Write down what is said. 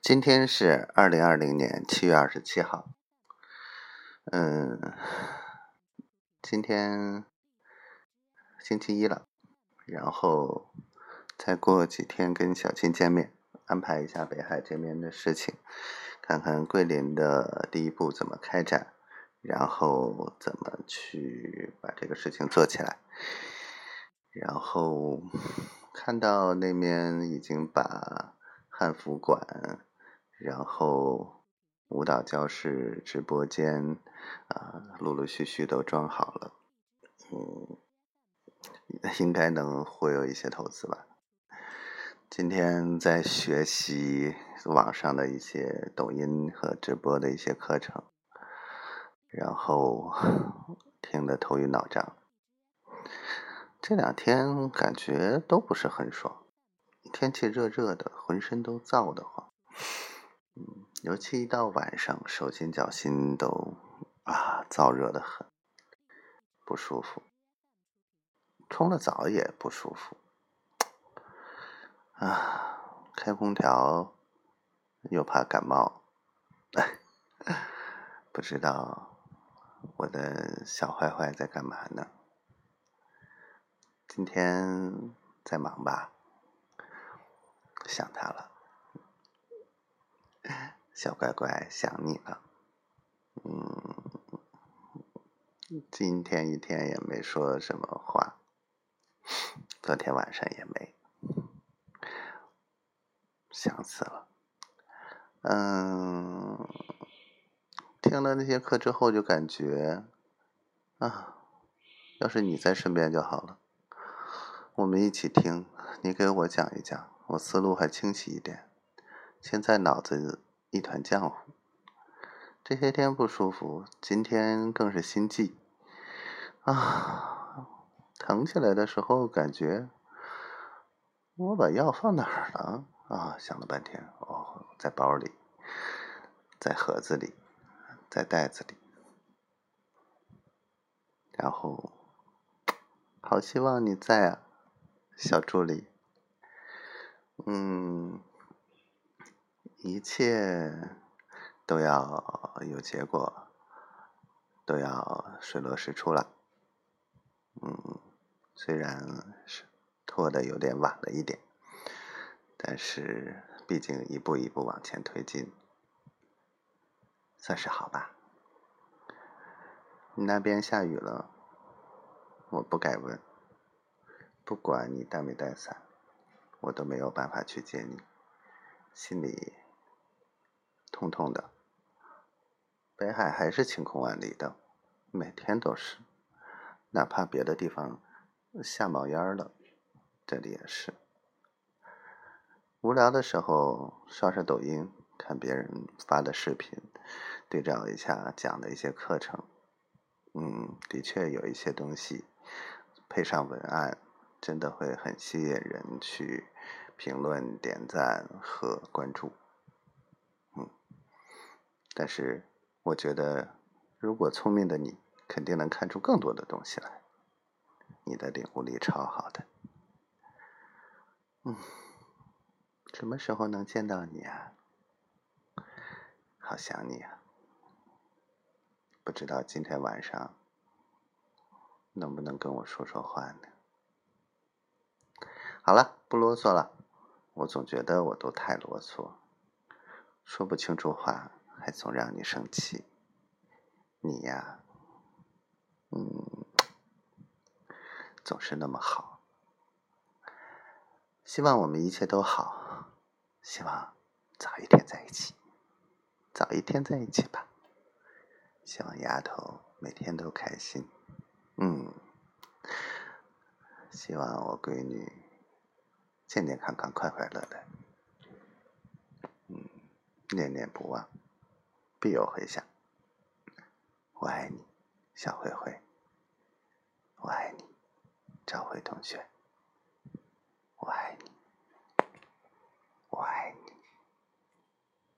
今天是二零二零年七月二十七号。嗯，今天星期一了，然后再过几天跟小青见面，安排一下北海这边的事情，看看桂林的第一步怎么开展，然后怎么去把这个事情做起来。然后看到那边已经把汉服馆。然后舞蹈教室、直播间啊，陆陆续续都装好了，嗯，应该能会有一些投资吧。今天在学习网上的一些抖音和直播的一些课程，然后 听得头晕脑胀。这两天感觉都不是很爽，天气热热的，浑身都燥得慌。尤其一到晚上，手心脚心都啊燥热的很，不舒服。冲了澡也不舒服，啊，开空调又怕感冒，不知道我的小坏坏在干嘛呢？今天在忙吧？想他了。小乖乖，想你了。嗯，今天一天也没说什么话，昨天晚上也没，想死了。嗯，听了那些课之后，就感觉啊，要是你在身边就好了，我们一起听，你给我讲一讲，我思路还清晰一点。现在脑子一团浆糊，这些天不舒服，今天更是心悸啊！疼起来的时候感觉我把药放哪儿了啊？想了半天，哦，在包里，在盒子里，在袋子里，然后好希望你在啊，小助理，嗯。一切都要有结果，都要水落石出了。嗯，虽然是拖的有点晚了一点，但是毕竟一步一步往前推进，算是好吧。你那边下雨了，我不该问。不管你带没带伞，我都没有办法去接你，心里。痛痛的，北海还是晴空万里的，每天都是，哪怕别的地方下冒烟了，这里也是。无聊的时候刷刷抖音，看别人发的视频，对照一下讲的一些课程，嗯，的确有一些东西配上文案，真的会很吸引人去评论、点赞和关注。但是，我觉得，如果聪明的你，肯定能看出更多的东西来。你的领悟力超好的。嗯，什么时候能见到你啊？好想你啊！不知道今天晚上能不能跟我说说话呢？好了，不啰嗦了。我总觉得我都太啰嗦，说不清楚话。还总让你生气，你呀，嗯，总是那么好。希望我们一切都好，希望早一天在一起，早一天在一起吧。希望丫头每天都开心，嗯，希望我闺女健健康康、快快乐乐，嗯，念念不忘。必有回响。我爱你，小灰灰。我爱你，赵辉同学。我爱你，我爱你。